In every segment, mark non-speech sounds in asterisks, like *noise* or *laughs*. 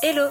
Hello,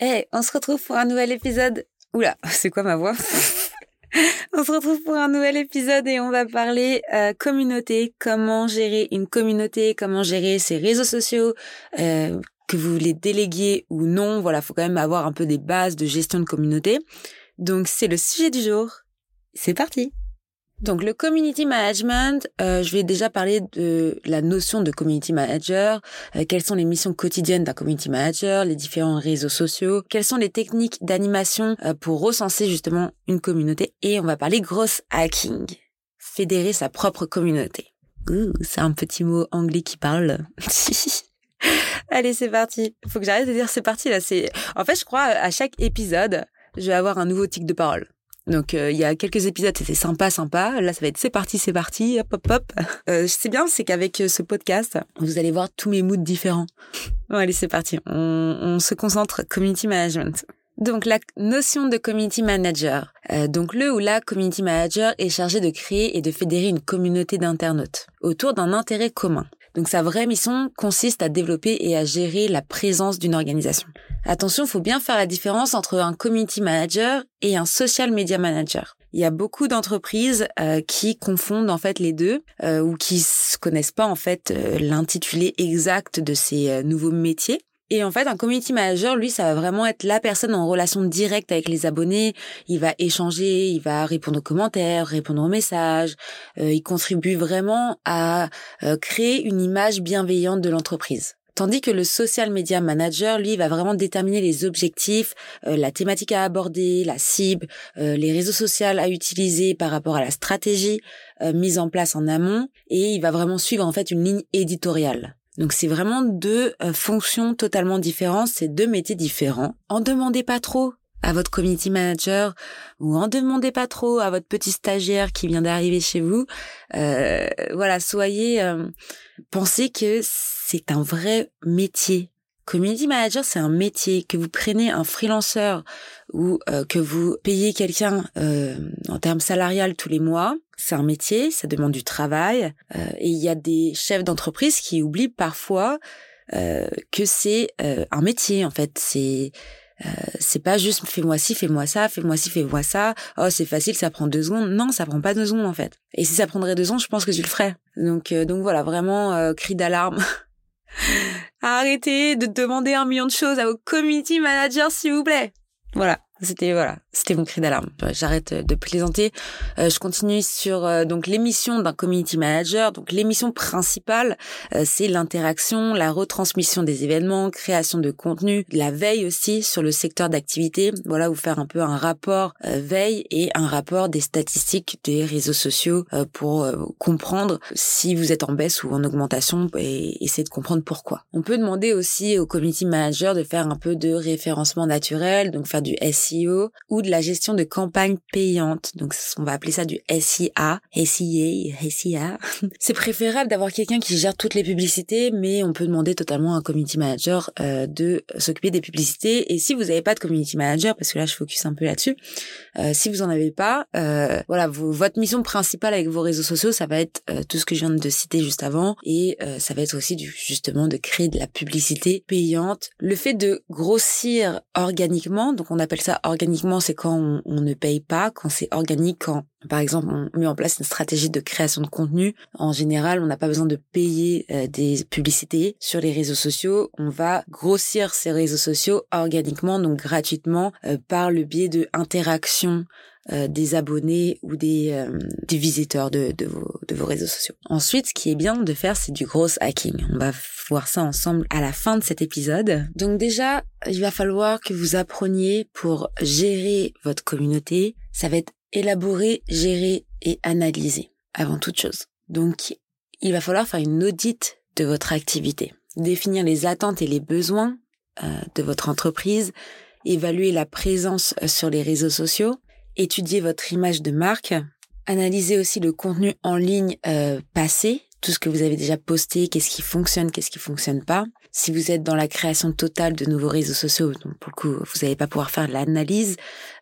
Hey, on se retrouve pour un nouvel épisode. Oula, *laughs* c'est quoi ma voix *laughs* On se retrouve pour un nouvel épisode et on va parler euh, communauté, comment gérer une communauté, comment gérer ses réseaux sociaux, euh, que vous les déléguiez ou non. Voilà, faut quand même avoir un peu des bases de gestion de communauté. Donc c'est le sujet du jour. C'est parti. Donc le community management, euh, je vais déjà parler de la notion de community manager, euh, quelles sont les missions quotidiennes d'un community manager, les différents réseaux sociaux, quelles sont les techniques d'animation euh, pour recenser justement une communauté? Et on va parler gross hacking, fédérer sa propre communauté. c'est un petit mot anglais qui parle. *laughs* Allez, c'est parti. Faut que j'arrête de dire c'est parti là, c'est En fait, je crois à chaque épisode, je vais avoir un nouveau tic de parole. Donc euh, il y a quelques épisodes, c'était sympa, sympa. Là, ça va être c'est parti, c'est parti, hop, hop, hop. *laughs* Euh, c'est bien, c'est qu'avec euh, ce podcast, vous allez voir tous mes moods différents. Bon, allez, c'est parti. On, on, se concentre community management. Donc la notion de community manager. Euh, donc le ou la community manager est chargé de créer et de fédérer une communauté d'internautes autour d'un intérêt commun. Donc sa vraie mission consiste à développer et à gérer la présence d'une organisation. Attention, faut bien faire la différence entre un community manager et un social media manager. Il y a beaucoup d'entreprises euh, qui confondent en fait les deux euh, ou qui ne connaissent pas en fait euh, l'intitulé exact de ces nouveaux métiers. Et en fait, un community manager, lui, ça va vraiment être la personne en relation directe avec les abonnés. Il va échanger, il va répondre aux commentaires, répondre aux messages. Euh, il contribue vraiment à euh, créer une image bienveillante de l'entreprise. Tandis que le social media manager, lui, va vraiment déterminer les objectifs, euh, la thématique à aborder, la cible, les réseaux sociaux à utiliser par rapport à la stratégie mise en place en amont, et il va vraiment suivre en fait une ligne éditoriale. Donc c'est vraiment deux euh, fonctions totalement différentes, c'est deux métiers différents. En demandez pas trop à votre community manager ou en demandez pas trop à votre petit stagiaire qui vient d'arriver chez vous. Euh, voilà, soyez, euh, pensez que c'est un vrai métier. Community manager, c'est un métier que vous prenez un freelanceur ou euh, que vous payez quelqu'un en termes salariales tous les mois c'est un métier, ça demande du travail, euh, et il y a des chefs d'entreprise qui oublient parfois euh, que c'est euh, un métier en fait. C'est c'est pas juste fais-moi ci, fais-moi ça, fais-moi ci, fais-moi ça. Oh c'est facile, ça prend deux secondes. Non, ça prend pas deux secondes en fait. Et si ça prendrait deux secondes, je pense que tu le ferais. Donc donc voilà, vraiment cri d'alarme. *laughs* Arrêtez de demander un million de choses à vos community managers s'il vous plaît. Voilà. C'était voilà, c'était mon cri d'alarme. J'arrête de plaisanter. Euh, je continue sur euh, donc l'émission d'un community manager. Donc l'émission principale, euh, c'est l'interaction, la retransmission des événements, création de contenu, la veille aussi sur le secteur d'activité. Voilà, vous faire un peu un rapport veille et un rapport des statistiques des réseaux sociaux pour comprendre si vous êtes en baisse ou en augmentation et essayer de comprendre pourquoi. On peut demander aussi au community manager de faire un peu de référencement naturel, donc faire du SEO ou de la gestion de campagnes payantes. Donc on va appeler ça du SIA, SIA, SIA. *laughs* C'est préférable d'avoir quelqu'un qui gère toutes les publicités, mais on peut demander totalement à un community manager euh, de s'occuper des publicités. Et si vous n'avez pas de community manager, parce que là je focus un peu là-dessus, euh, si vous en avez pas, euh, voilà, votre mission principale avec vos réseaux sociaux, ça va être tout ce que je viens de citer juste avant, et ça va être aussi justement de créer de la publicité payante. Le fait de grossir organiquement, donc on appelle ça organiquement, c'est quand on, ne paye pas, quand c'est organique, quand par exemple on met en place une stratégie de création de contenu. En général, on n'a pas besoin de payer euh, des publicités sur les réseaux sociaux. On va grossir ces réseaux sociaux organiquement, donc gratuitement, euh, par le biais de interactions des abonnés ou des, euh, des visiteurs de, de, vos, de vos réseaux sociaux. Ensuite, ce qui est bien de faire, c'est du gros hacking. On va voir ça ensemble à la fin de cet épisode. Donc déjà, il va falloir que vous appreniez pour gérer votre communauté. Ça va être élaborer, gérer et analyser avant toute chose. Donc, il va falloir faire une audite de votre activité. Définir les attentes et les besoins euh, de votre entreprise, évaluer la présence euh, sur les réseaux sociaux, étudier votre image de marque, analyser aussi le contenu en ligne euh, passé, tout ce que vous avez déjà posté, qu'est-ce qui fonctionne, qu'est-ce qui fonctionne pas. Si vous êtes dans la création totale de nouveaux réseaux sociaux, donc pour le coup, vous n'allez pas pouvoir faire l'analyse,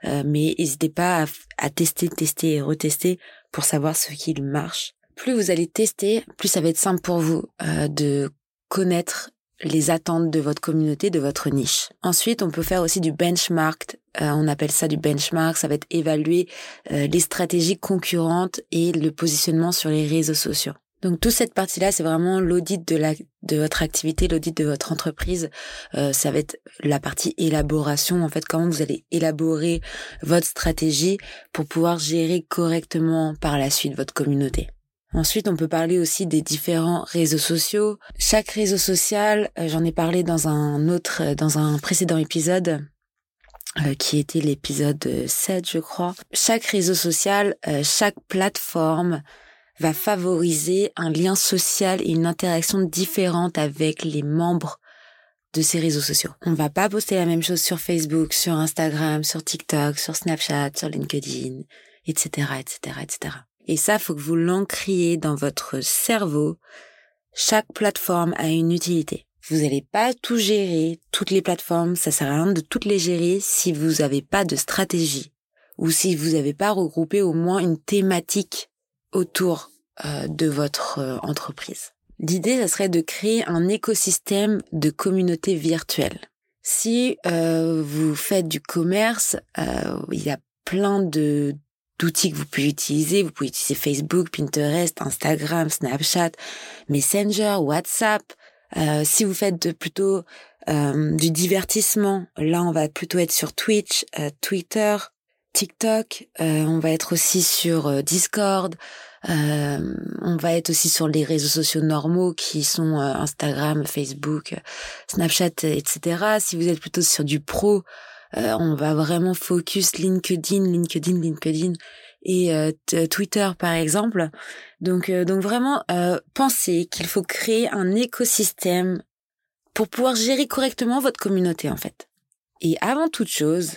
euh, mais n'hésitez pas à, à, tester, tester et retester pour savoir ce qui marche. Plus vous allez tester, plus ça va être simple pour vous euh, de connaître les attentes de votre communauté, de votre niche. Ensuite, on peut faire aussi du benchmark. Euh, on appelle ça du benchmark. Ça va être évaluer euh, les stratégies concurrentes et le positionnement sur les réseaux sociaux. Donc toute cette partie-là, c'est vraiment l'audit de la de votre activité, l'audit de votre entreprise. Euh, ça va être la partie élaboration. En fait, comment vous allez élaborer votre stratégie pour pouvoir gérer correctement par la suite votre communauté. Ensuite, on peut parler aussi des différents réseaux sociaux. Chaque réseau social, euh, j'en ai parlé dans un autre, dans un précédent épisode, euh, qui était l'épisode 7, je crois. Chaque réseau social, chaque plateforme va favoriser un lien social et une interaction différente avec les membres de ces réseaux sociaux. On va pas poster la même chose sur Facebook, sur Instagram, sur TikTok, sur Snapchat, sur LinkedIn, etc., etc., etc. Et ça, faut que vous l'encriez dans votre cerveau. Chaque plateforme a une utilité. Vous n'allez pas tout gérer, toutes les plateformes, ça sert à rien de toutes les gérer si vous n'avez pas de stratégie ou si vous n'avez pas regroupé au moins une thématique autour euh, de votre euh, entreprise. L'idée, ça serait de créer un écosystème de communauté virtuelle. Si euh, vous faites du commerce, il y a plein de d'outils que vous pouvez utiliser. Vous pouvez utiliser Facebook, Pinterest, Instagram, Snapchat, Messenger, WhatsApp. Euh, si vous faites plutôt euh, du divertissement, là on va plutôt être sur Twitch, euh, Twitter, TikTok. on va être aussi sur Discord. on va être aussi sur les réseaux sociaux normaux qui sont Instagram, Facebook, Snapchat, etc. Si vous êtes plutôt sur du pro, euh, on va vraiment focus LinkedIn, LinkedIn, LinkedIn et euh, Twitter par exemple. Donc euh, donc vraiment pensez qu'il faut créer un écosystème pour pouvoir gérer correctement votre communauté en fait. Et avant toute chose,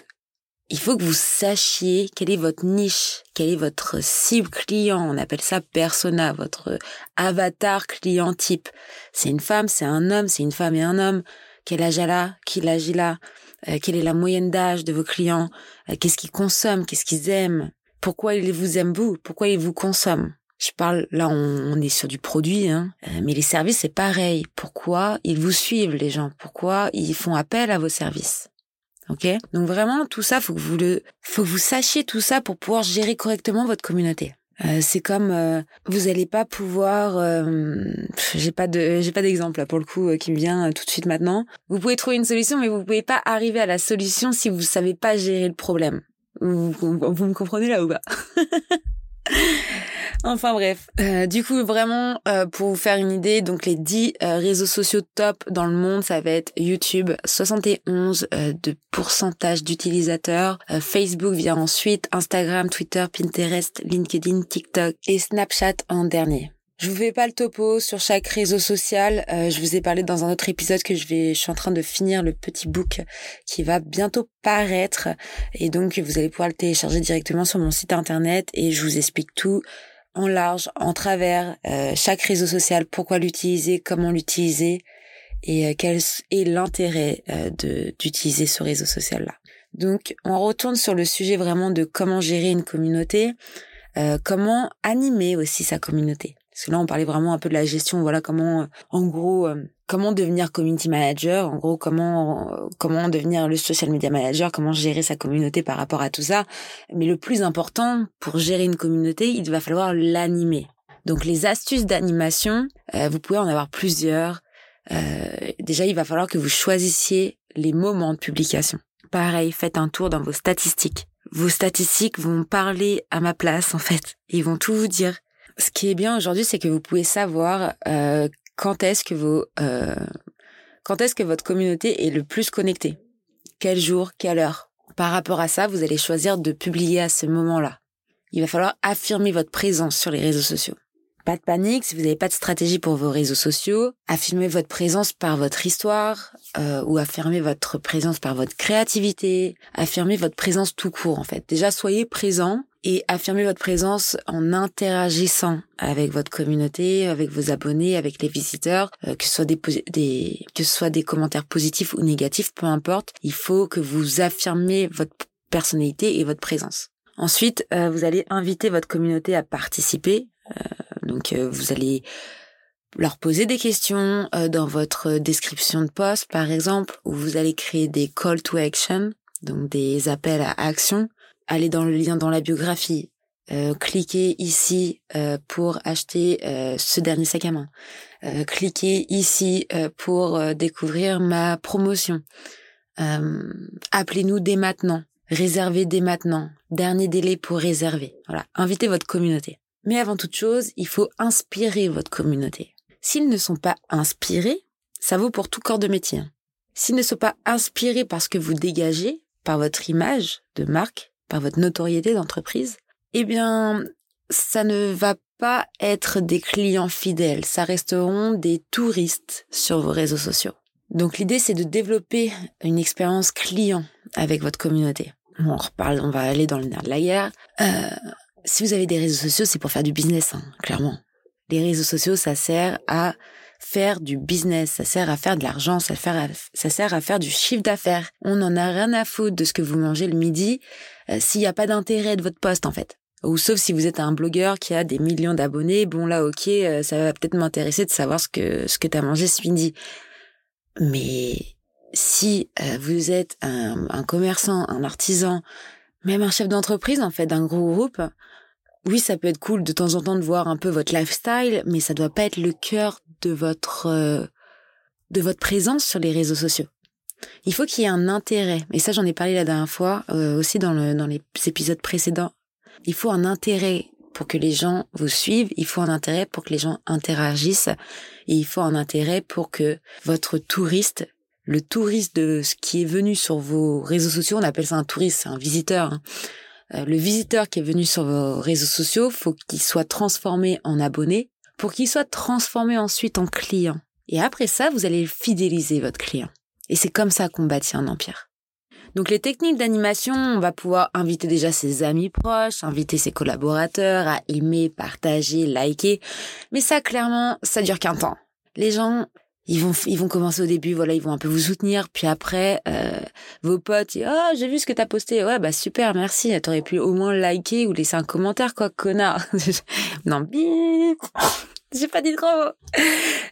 il faut que vous sachiez quelle est votre niche, quelle est votre cible client. On appelle ça persona, votre avatar client type. C'est une femme, c'est un homme, c'est une femme et un homme. Quel âge elle a? Qui l'âge il a? Euh, quelle est la moyenne d'âge de vos clients, euh, qu'est-ce qu'ils consomment, qu'est-ce qu'ils aiment, pourquoi ils vous aiment vous, pourquoi ils vous consomment? Je parle, là, on, est sur du produit, hein, euh, mais les services, c'est pareil. Pourquoi ils vous suivent, les gens? Pourquoi ils font appel à vos services? Ok? Donc vraiment, tout ça, faut que vous le, faut que vous sachiez tout ça pour pouvoir gérer correctement votre communauté. Euh, c'est comme euh, vous n'allez pas pouvoir. Euh, j'ai pas de, j'ai pas d'exemple pour le coup qui me vient tout de suite maintenant. Vous pouvez trouver une solution, mais vous pouvez pas arriver à la solution si vous savez pas gérer le problème. Vous, me comprenez là ou pas? *laughs* Enfin bref, euh, du coup vraiment euh, pour vous faire une idée, donc les 10 euh, réseaux sociaux top dans le monde, ça va être YouTube, 71 de pourcentage d'utilisateurs, Facebook vient ensuite, Instagram, Twitter, Pinterest, LinkedIn, TikTok et Snapchat en dernier. Je vous fais pas le topo sur chaque réseau social. je vous ai parlé dans un autre épisode que je vais, suis en train de finir le petit book qui va bientôt paraître et donc vous allez pouvoir le télécharger directement sur mon site internet et je vous explique tout en large, en travers, euh, chaque réseau social, pourquoi l'utiliser, comment l'utiliser et euh, quel est l'intérêt euh, d'utiliser ce réseau social là. Donc on retourne sur le sujet vraiment de comment gérer une communauté, comment animer aussi sa communauté. Parce que là on parlait vraiment un peu de la gestion, voilà comment en gros comment devenir community manager, en gros comment comment devenir le social media manager, comment gérer sa communauté par rapport à tout ça. Mais le plus important pour gérer une communauté, il va falloir l'animer. Donc les astuces d'animation, euh, vous pouvez en avoir plusieurs. Euh, déjà, il va falloir que vous choisissiez les moments de publication. Pareil, faites un tour dans vos statistiques. Vos statistiques vont parler à ma place en fait. Ils vont tout vous dire. Ce qui est bien aujourd'hui, c'est que vous pouvez savoir euh, quand est-ce que vos, euh, quand est-ce que votre communauté est le plus connectée Quel jour Quelle heure Par rapport à ça, vous allez choisir de publier à ce moment-là. Il va falloir affirmer votre présence sur les réseaux sociaux. Pas de panique si vous n'avez pas de stratégie pour vos réseaux sociaux. Affirmez votre présence par votre histoire euh, ou affirmez votre présence par votre créativité. Affirmez votre présence tout court en fait. Déjà soyez présent et affirmez votre présence en interagissant avec votre communauté, avec vos abonnés, avec les visiteurs, euh, que ce soit des, des que ce soit des commentaires positifs ou négatifs, peu importe. Il faut que vous affirmez votre personnalité et votre présence. Ensuite, euh, vous allez inviter votre communauté à participer. Euh, donc, euh, vous allez leur poser des questions dans votre description de poste, par exemple, où vous allez créer des call to action, donc des appels à action. Allez dans le lien dans la biographie. cliquez ici pour acheter ce dernier sac à main. cliquez ici pour découvrir ma promotion. Appelez-nous dès maintenant. Réservez dès maintenant. Dernier délai pour réserver. Voilà. Invitez votre communauté. Mais avant toute chose, il faut inspirer votre communauté. S'ils ne sont pas inspirés, ça vaut pour tout corps de métier. Hein. S'ils ne sont pas inspirés par ce que vous dégagez, par votre image de marque, par votre notoriété d'entreprise, eh bien, ça ne va pas être des clients fidèles, ça resteront des touristes sur vos réseaux sociaux. Donc l'idée, c'est de développer une expérience client avec votre communauté on reparle, on va aller dans le nerf de la guerre. Euh, si vous avez des réseaux sociaux, c'est pour faire du business, hein, clairement. Les réseaux sociaux, ça sert à faire du business, ça sert à faire de l'argent, ça, sert à faire du chiffre d'affaires. On n'en a rien à foutre de ce que vous mangez le midi euh, s'il n'y a pas d'intérêt de votre poste, en fait. Ou sauf si vous êtes un blogueur qui a des millions d'abonnés, bon là, ok, euh, ça va peut-être m'intéresser de savoir ce que ce que t'as mangé ce midi. Mais si euh, vous êtes un, commerçant, un artisan, même un chef d'entreprise en fait d'un gros groupe, oui, ça peut être cool de temps en temps de voir un peu votre lifestyle, mais ça doit pas être le cœur de votre euh, de votre présence sur les réseaux sociaux. Il faut qu'il y ait un intérêt, et ça j'en ai parlé la dernière fois euh, aussi dans le dans les épisodes précédents. Il faut un intérêt pour que les gens vous suivent, il faut un intérêt pour que les gens interagissent, et il faut un intérêt pour que votre touriste le touriste de ce qui est venu sur vos réseaux sociaux, on appelle ça un touriste, un visiteur. Hein. Euh, le visiteur qui est venu sur vos réseaux sociaux, faut qu'il soit transformé en abonné pour qu'il soit transformé ensuite en client. Et après ça, vous allez fidéliser votre client. Et c'est comme ça qu'on bâtit un empire. Donc les techniques d'animation, on va pouvoir inviter déjà ses amis proches, inviter ses collaborateurs à aimer, partager, liker. Mais ça, clairement, ça dure qu'un temps. Les gens, ils vont ils vont commencer au début voilà ils vont un peu vous soutenir puis après euh, vos potes oh j'ai vu ce que t'as posté. Ouais bah super merci. T'aurais pu au moins liker ou laisser un commentaire quoi connard. *laughs* Non bip. *laughs* J'ai pas dit trop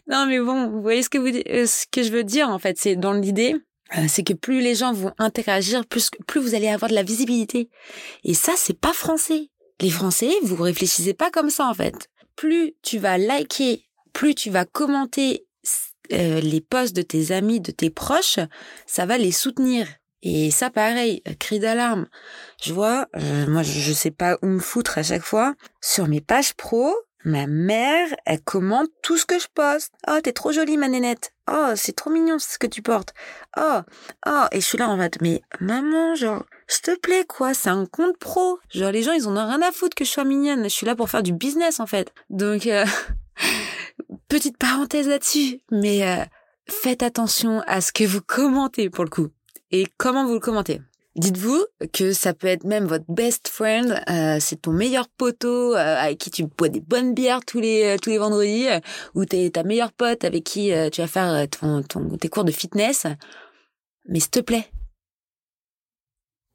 non mais bon vous voyez ce que vous euh, ce que je veux dire en fait. C'est dans l'idée euh, c'est que plus les gens vont interagir plus plus vous allez avoir de la visibilité. Et ça c'est pas français. Les français vous réfléchissez pas comme ça en fait. Plus tu vas liker plus tu vas commenter euh, les posts de tes amis, de tes proches, ça va les soutenir. Et ça, pareil, euh, cri d'alarme. Je vois, euh, moi, je, sais pas où me foutre à chaque fois. Sur mes pages pro, ma mère, elle commente tout ce que je poste. Oh, t'es trop jolie, ma nénette. Oh, c'est trop mignon ce que tu portes. Oh, oh, et je suis là en fait, mais maman, genre, s'il te plaît, quoi, c'est un compte pro. Genre, les gens, ils en ont rien à foutre que je sois mignonne. Je suis là pour faire du business, en fait. Donc, *laughs* petite parenthèse là-dessus, mais euh, faites attention à ce que vous commentez pour le coup et comment vous le commentez? Dites-vous que ça peut être même votre best friend, euh, c'est ton meilleur poteau euh, avec qui tu bois des bonnes bières tous les tous les vendredis, ou t'es ta meilleure pote avec qui tu vas faire ton, ton, tes cours de fitness. Mais s'il te plaît,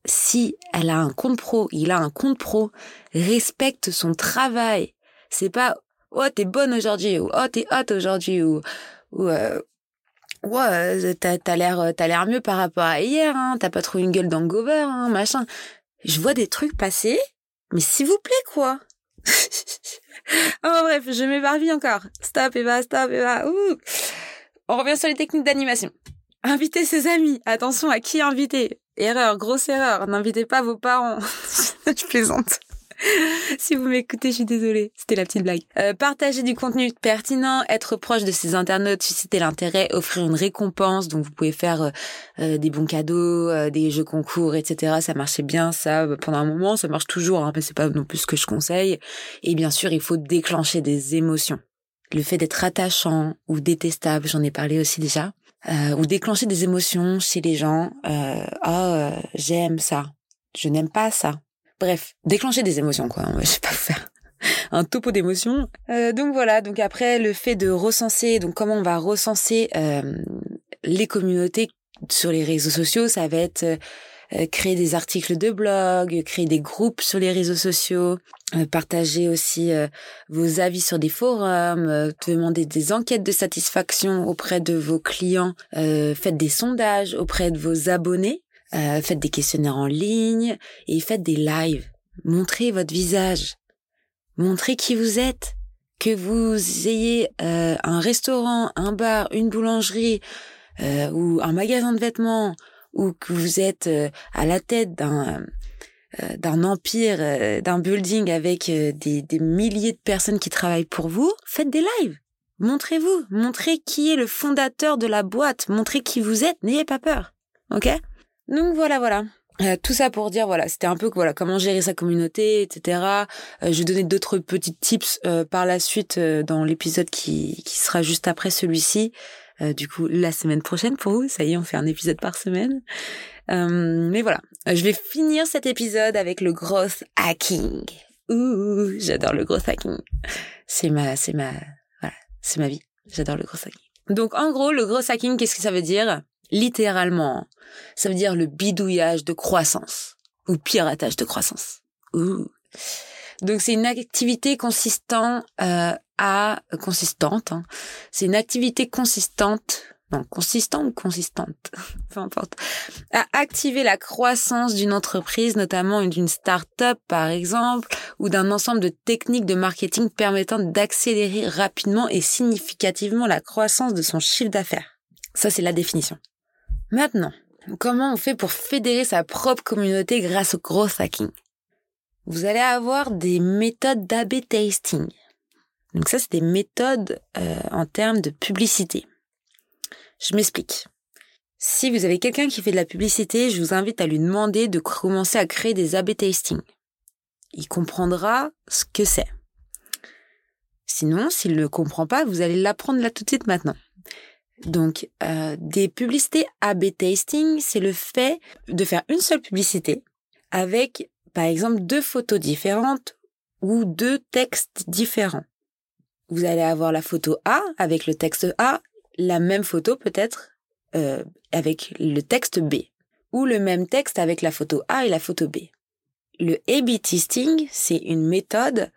si elle a un compte pro, il a un compte pro, respecte son travail. C'est pas oh t'es bonne aujourd'hui ou oh t'es hot aujourd'hui ou ou euh, ouais t'as as, l'air t'as l'air mieux par rapport à hier hein. T'as pas trop une gueule d'angover hein machin. Je vois des trucs passer mais s'il vous plaît quoi. *laughs* Oh bref je m'éparpille encore. Stop et va stop et va ouh. On revient sur les techniques d'animation. Inviter ses amis. Attention à qui inviter. Erreur grosse erreur. N'invitez pas vos parents. *laughs* Je plaisante *laughs* si vous m'écoutez, je suis désolée. C'était la petite blague. Euh, partager du contenu pertinent, être proche de ses internautes, susciter l'intérêt, offrir une récompense. Donc, vous pouvez faire euh, euh, des bons cadeaux, des jeux concours, etc. Ça marchait bien, ça, pendant un moment. Ça marche toujours, hein, mais c'est pas non plus ce que je conseille. Et bien sûr, il faut déclencher des émotions. Le fait d'être attachant ou détestable, j'en ai parlé aussi déjà. ou déclencher des émotions chez les gens. oh, j'aime ça. Je n'aime pas ça Bref, déclencher des émotions, quoi. Je sais pas faire *laughs* un topo d'émotions. Euh, donc voilà, donc après le fait de recenser, donc comment on va recenser euh, les communautés sur les réseaux sociaux, ça va être euh, créer des articles de blog, créer des groupes sur les réseaux sociaux, partager aussi vos avis sur des forums, demander des enquêtes de satisfaction auprès de vos clients, faites des sondages auprès de vos abonnés euh, faites des questionnaires en ligne et faites des lives. Montrez votre visage. Montrez qui vous êtes. Que vous ayez euh, un restaurant, un bar, une boulangerie euh, ou un magasin de vêtements ou que vous êtes à la tête d'un d'un empire, d'un building avec des, des milliers de personnes qui travaillent pour vous, faites des lives. Montrez-vous, montrez qui est le fondateur de la boîte, montrez qui vous êtes, n'ayez pas peur. OK? Donc voilà, voilà. Euh, tout ça pour dire voilà c'était un peu voilà comment gérer sa communauté etc euh, je vais donner d'autres petits tips euh, par la suite dans l'épisode qui, qui sera juste après celui-ci. Du coup la semaine prochaine pour vous. Ça y est on fait un épisode par semaine. Mais voilà. Je vais finir cet épisode avec le growth hacking. Ouh j'adore le growth hacking. C'est ma c'est ma voilà c'est ma vie. J'adore le growth hacking. Donc en gros le growth hacking qu'est-ce que ça veut dire? Littéralement. Ça veut dire le bidouillage de croissance ou piratage de croissance. Donc c'est une activité consistant euh, à consistante. Hein. C'est une activité consistante, non consistante ou consistante, *laughs* peu importe, à activer la croissance d'une entreprise, notamment d'une start-up par exemple, ou d'un ensemble de techniques de marketing permettant d'accélérer rapidement et significativement la croissance de son chiffre d'affaires. Ça c'est la définition. Maintenant, comment on fait pour fédérer sa propre communauté grâce au growth hacking? Vous allez avoir des méthodes d'AB tasting. Donc ça, c'est des méthodes euh, en termes de publicité. Je m'explique. Si vous avez quelqu'un qui fait de la publicité, je vous invite à lui demander de commencer à créer des AB tasting. Il comprendra ce que c'est. Sinon, s'il ne comprend pas, vous allez l'apprendre là tout de suite maintenant. Donc, euh, des publicités A-B tasting, c'est le fait de faire une seule publicité avec, par exemple, deux photos différentes ou deux textes différents. Vous allez avoir la photo A avec le texte A, la même photo peut-être euh, avec le texte B, ou le même texte avec la photo A et la photo B. Le A-B testing, c'est une méthode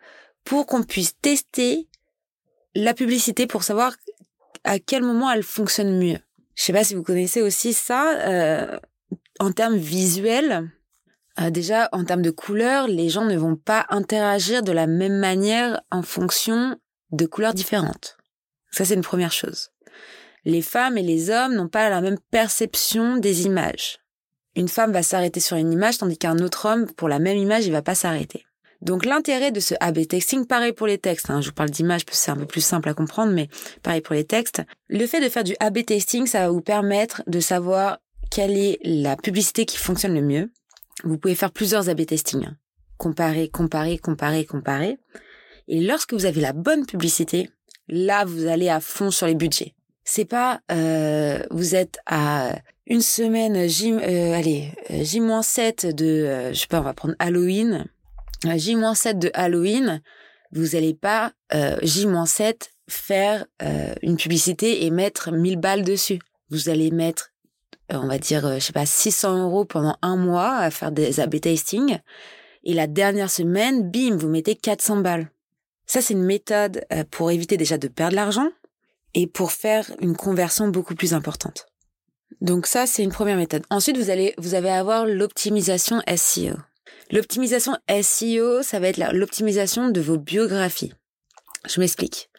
pour qu'on puisse tester la publicité pour savoir à quel moment elle fonctionne mieux. Je sais pas si vous connaissez aussi ça. Euh, en termes visuels, euh, déjà en termes de couleurs, les gens ne vont pas interagir de la même manière en fonction de couleurs différentes. Ça, c'est une première chose. Les femmes et les hommes n'ont pas la même perception des images. Une femme va s'arrêter sur une image tandis qu'un autre homme, pour la même image, il va pas s'arrêter. Donc l'intérêt de ce A-B texting, pareil pour les textes, hein, je vous parle d'images, c'est un peu plus simple à comprendre, mais pareil pour les textes. Le fait de faire du A-B testing, ça va vous permettre de savoir quelle est la publicité qui fonctionne le mieux. Vous pouvez faire plusieurs A-B testing. Hein. Comparer, comparer, comparer, comparer. Et lorsque vous avez la bonne publicité, là, vous allez à fond sur les budgets. C'est pas, euh, vous êtes à une semaine J, euh, allez, J-7 de, euh, je sais pas, on va prendre Halloween J-7 de Halloween, vous n'allez pas euh, J-7 faire euh, une publicité et mettre 1000 balles dessus. Vous allez mettre, euh, on va dire, je sais pas, 600 euros pendant un mois à faire des A-B testing. Et la dernière semaine, bim, vous mettez 400 balles. Ça, c'est une méthode pour éviter déjà de perdre l'argent et pour faire une conversion beaucoup plus importante. Donc ça, c'est une première méthode. Ensuite, vous allez, vous allez avoir l'optimisation SEO. L'optimisation SEO, ça va être l'optimisation de vos biographies. Je m'explique.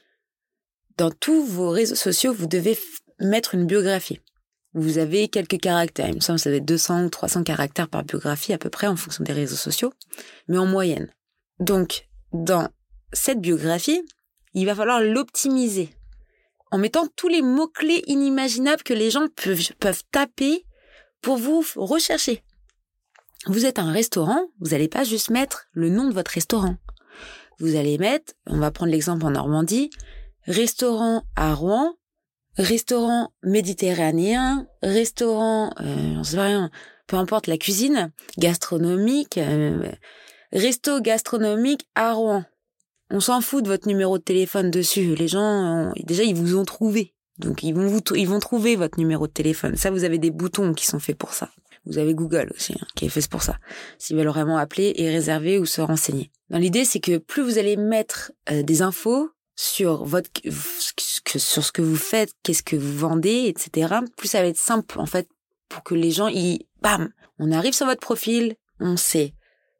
Dans tous vos réseaux sociaux, vous devez mettre une biographie. Vous avez quelques caractères. Il me semble que ça va être 200 ou 300 caractères par biographie à peu près en fonction des réseaux sociaux, mais en moyenne. Donc, dans cette biographie, il va falloir l'optimiser en mettant tous les mots-clés inimaginables que les gens peuvent, peuvent taper pour vous rechercher. Vous êtes un restaurant, vous n'allez pas juste mettre le nom de votre restaurant. Vous allez mettre, on va prendre l'exemple en Normandie, restaurant à Rouen, restaurant méditerranéen, restaurant, euh, sais rien, peu importe la cuisine, gastronomique, euh, resto gastronomique à Rouen. On s'en fout de votre numéro de téléphone dessus. Les gens, déjà, ils vous ont trouvé. Donc, ils vont vous, ils vont trouver votre numéro de téléphone. Ça, vous avez des boutons qui sont faits pour ça. Vous avez Google aussi, hein, qui est fait pour ça. S'ils veulent vraiment appeler et réserver ou se renseigner. Dans l'idée, c'est que plus vous allez mettre euh, des infos sur votre, sur ce que vous faites, qu'est-ce que vous vendez, etc., plus ça va être simple, en fait, pour que les gens, ils, bam, on arrive sur votre profil, on sait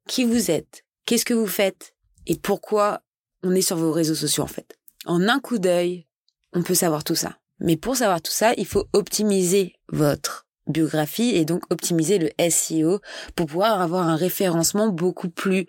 qui vous êtes, qu'est-ce que vous faites et pourquoi on est sur vos réseaux sociaux en fait. En un coup d'œil, on peut savoir tout ça. Mais pour savoir tout ça, il faut optimiser votre biographie et donc optimiser le SEO pour pouvoir avoir un référencement beaucoup plus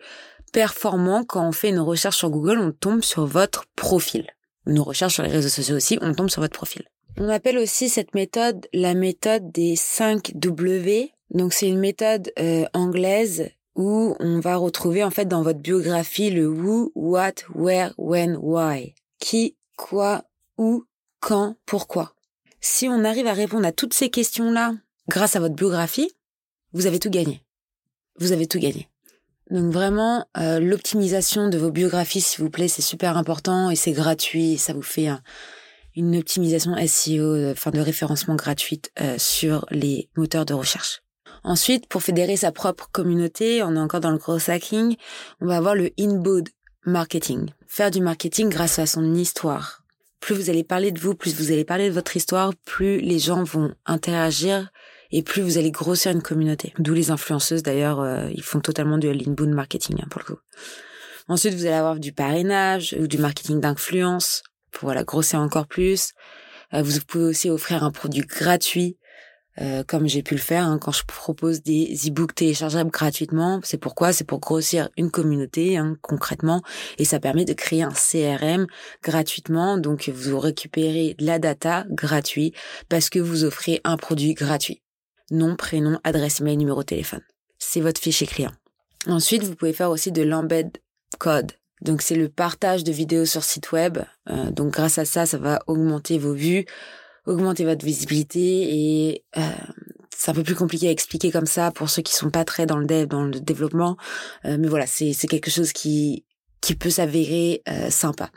performant quand on fait une recherche sur Google, on tombe sur votre profil. Une recherche sur les réseaux sociaux aussi, on tombe sur votre profil. On appelle aussi cette méthode la méthode des 5 W. Donc c'est une méthode euh, anglaise où on va retrouver en fait dans votre biographie le who, what, where, when, why. Qui, quoi, où, quand, pourquoi. Si on arrive à répondre à toutes ces questions-là grâce à votre biographie, vous avez tout gagné. Vous avez tout gagné. Donc vraiment, euh, l'optimisation de vos biographies, s'il vous plaît, c'est super important et c'est gratuit. ça vous fait une optimisation SEO, euh, enfin de référencement gratuite euh, sur les moteurs de recherche. Ensuite, pour fédérer sa propre communauté, on est encore dans le growth hacking, on va avoir le inbound marketing. Faire du marketing grâce à son histoire. Plus vous allez parler de vous, plus vous allez parler de votre histoire, plus les gens vont interagir et plus vous allez grossir une communauté. D'où les influenceuses d'ailleurs, euh, ils font totalement du inbound marketing hein, pour le coup. Ensuite, vous allez avoir du parrainage ou du marketing d'influence pour voilà grossir encore plus. Euh, vous pouvez aussi offrir un produit gratuit euh, comme j'ai pu le faire hein, quand je propose des e-books téléchargeables gratuitement. C'est pourquoi? C'est pour grossir une communauté hein, concrètement et ça permet de créer un CRM gratuitement. Donc vous récupérez de la data gratuit parce que vous offrez un produit gratuit. Nom, prénom, adresse email, numéro de téléphone. C'est votre fichier client. Ensuite, vous pouvez faire aussi de l'embed code. Donc c'est le partage de vidéos sur site web. Euh, donc grâce à ça, ça va augmenter vos vues, augmenter votre visibilité et euh, c'est un peu plus compliqué à expliquer comme ça pour ceux qui sont pas très dans le dev, dans le développement. Euh, mais voilà, c'est c'est quelque chose qui qui peut s'avérer euh, sympa.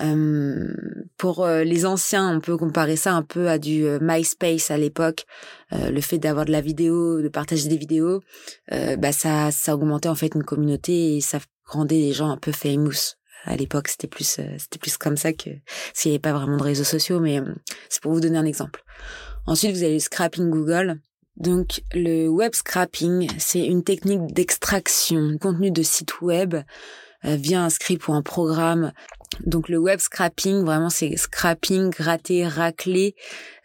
Euh, pour euh, les anciens, on peut comparer ça un peu à du MySpace à l'époque. le fait d'avoir de la vidéo, de partager des vidéos, bah ça, ça augmentait en fait une communauté et ça rendait les gens un peu famous à l'époque, c'était plus, euh, c'était plus comme ça que s'il n'y avait pas vraiment de réseaux sociaux, mais euh, c'est pour vous donner un exemple. Ensuite, vous avez le scrapping Google. Donc, le web scrapping, c'est une technique d'extraction de contenu de site web euh, via un script ou un programme. Donc, le web scrapping, vraiment, c'est scrapping, gratter, racler.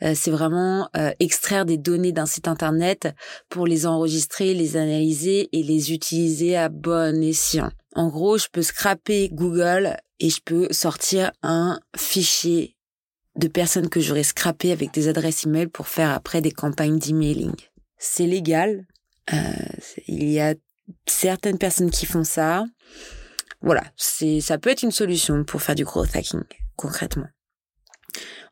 c'est vraiment extraire des données d'un site internet pour les enregistrer, les analyser et les utiliser à bon escient. En gros, je peux scraper Google et je peux sortir un fichier de personnes que j'aurais scrappé avec des adresses email pour faire après des campagnes d'emailing. C'est légal. Euh, il y a certaines personnes qui font ça. Voilà, c'est ça peut être une solution pour faire du growth hacking concrètement.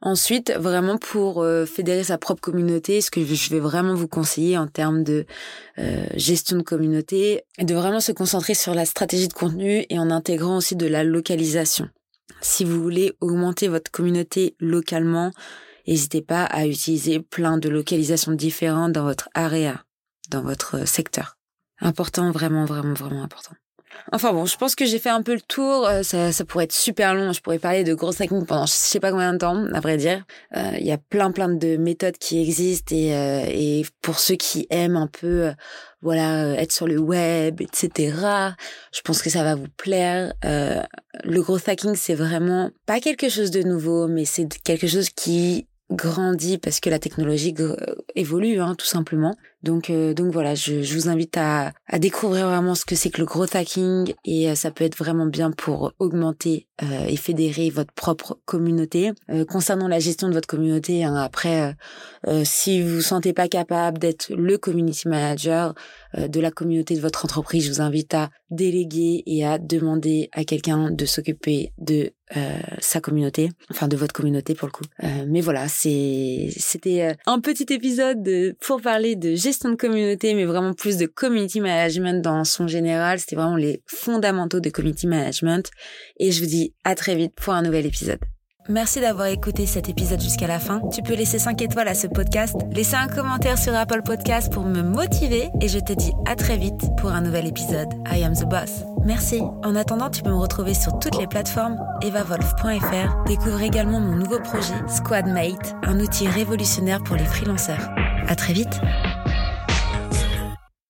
Ensuite, vraiment pour euh, fédérer sa propre communauté, ce que je vais vraiment vous conseiller en termes de euh, gestion de communauté, de vraiment se concentrer sur la stratégie de contenu et en intégrant aussi de la localisation. Si vous voulez augmenter votre communauté localement, n'hésitez pas à utiliser plein de localisations différentes dans votre area, dans votre secteur. Important, vraiment, vraiment, vraiment important. Enfin bon, je pense que j'ai fait un peu le tour. Euh, ça, ça pourrait être super long. Je pourrais parler de grosses techniques pendant je sais pas combien de temps, à vrai dire. Euh, il y a plein plein de méthodes qui existent et, euh, et pour ceux qui aiment un peu, voilà, être sur le web, etc. Je pense que ça va vous plaire. le growth hacking, c'est vraiment pas quelque chose de nouveau, mais c'est quelque chose qui grandit parce que la technologie évolue, hein, tout simplement. Donc, donc voilà, je, je, vous invite à, à découvrir vraiment ce que c'est que le growth hacking et ça peut être vraiment bien pour augmenter et fédérer votre propre communauté. concernant la gestion de votre communauté, hein, après, si vous vous sentez pas capable d'être le community manager de la communauté de votre entreprise, je vous invite à déléguer et à demander à quelqu'un de s'occuper de euh, sa communauté, enfin de votre communauté pour le coup. Euh, mais voilà, c'est c'était euh, un petit épisode pour parler de de communauté, mais vraiment plus de community management dans son général. C'était vraiment les fondamentaux de community management. Et je vous dis à très vite pour un nouvel épisode. Merci d'avoir écouté cet épisode jusqu'à la fin. Tu peux laisser 5 étoiles à ce podcast, laisser un commentaire sur Apple Podcast pour me motiver et je te dis à très vite pour un nouvel épisode. I am the boss. Merci. En attendant, tu peux me retrouver sur toutes les plateformes evavolf.fr. Découvre également mon nouveau projet Squadmate, un outil révolutionnaire pour les freelanceurs. À très vite.